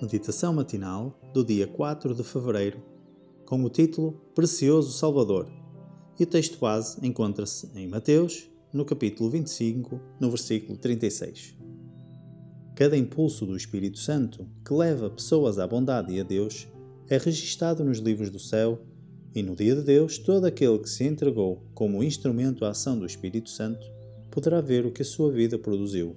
Meditação matinal do dia 4 de fevereiro, com o título Precioso Salvador. E o texto base encontra-se em Mateus, no capítulo 25, no versículo 36. Cada impulso do Espírito Santo que leva pessoas à bondade e a Deus é registado nos livros do céu, e no dia de Deus, todo aquele que se entregou como instrumento à ação do Espírito Santo poderá ver o que a sua vida produziu.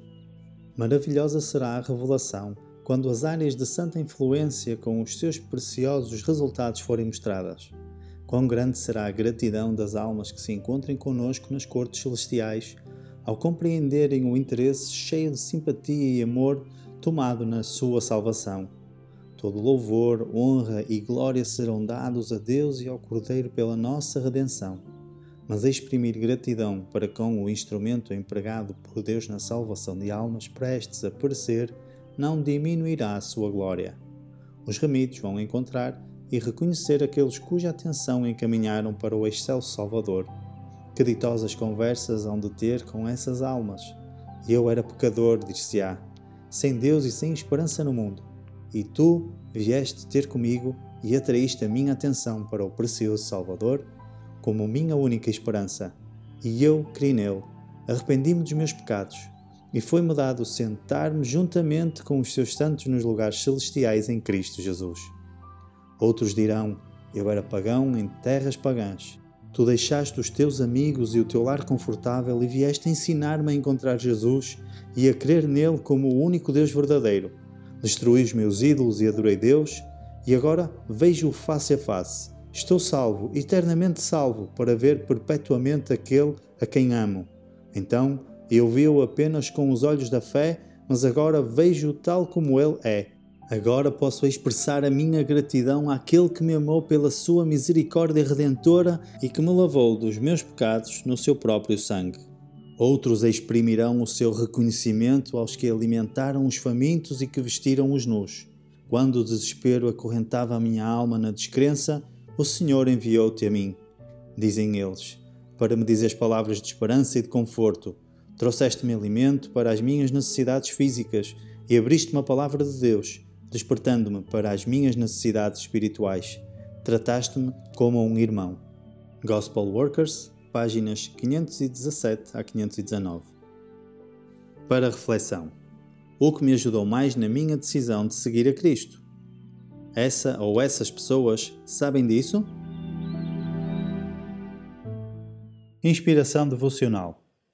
Maravilhosa será a revelação quando as áreas de santa influência com os seus preciosos resultados forem mostradas. Quão grande será a gratidão das almas que se encontrem conosco nas cortes celestiais, ao compreenderem o interesse cheio de simpatia e amor tomado na sua salvação. Todo louvor, honra e glória serão dados a Deus e ao Cordeiro pela nossa redenção. Mas exprimir gratidão para com o instrumento empregado por Deus na salvação de almas prestes a perecer não diminuirá a sua glória. Os remidos vão encontrar e reconhecer aqueles cuja atenção encaminharam para o excelso Salvador. Que ditosas conversas hão de ter com essas almas. Eu era pecador, dir-se-á, sem Deus e sem esperança no mundo. E tu vieste ter comigo e atraíste a minha atenção para o precioso Salvador como minha única esperança. E eu criei nele, arrependi-me dos meus pecados e foi-me dado sentar-me juntamente com os seus santos nos lugares celestiais em Cristo Jesus. Outros dirão: Eu era pagão em terras pagãs. Tu deixaste os teus amigos e o teu lar confortável e vieste ensinar-me a encontrar Jesus e a crer nele como o único Deus verdadeiro. Destruí os meus ídolos e adorei Deus, e agora vejo-o face a face. Estou salvo, eternamente salvo, para ver perpetuamente aquele a quem amo. Então eu vi-o apenas com os olhos da fé, mas agora vejo-o tal como ele é. Agora posso expressar a minha gratidão àquele que me amou pela sua misericórdia redentora e que me lavou dos meus pecados no seu próprio sangue. Outros exprimirão o seu reconhecimento aos que alimentaram os famintos e que vestiram os nus. Quando o desespero acorrentava a minha alma na descrença, o Senhor enviou-te a mim, dizem eles, para me dizer palavras de esperança e de conforto Trouxeste-me alimento para as minhas necessidades físicas e abriste-me a palavra de Deus, despertando-me para as minhas necessidades espirituais. Trataste-me como um irmão. Gospel Workers, páginas 517 a 519. Para reflexão: O que me ajudou mais na minha decisão de seguir a Cristo? Essa ou essas pessoas sabem disso? Inspiração devocional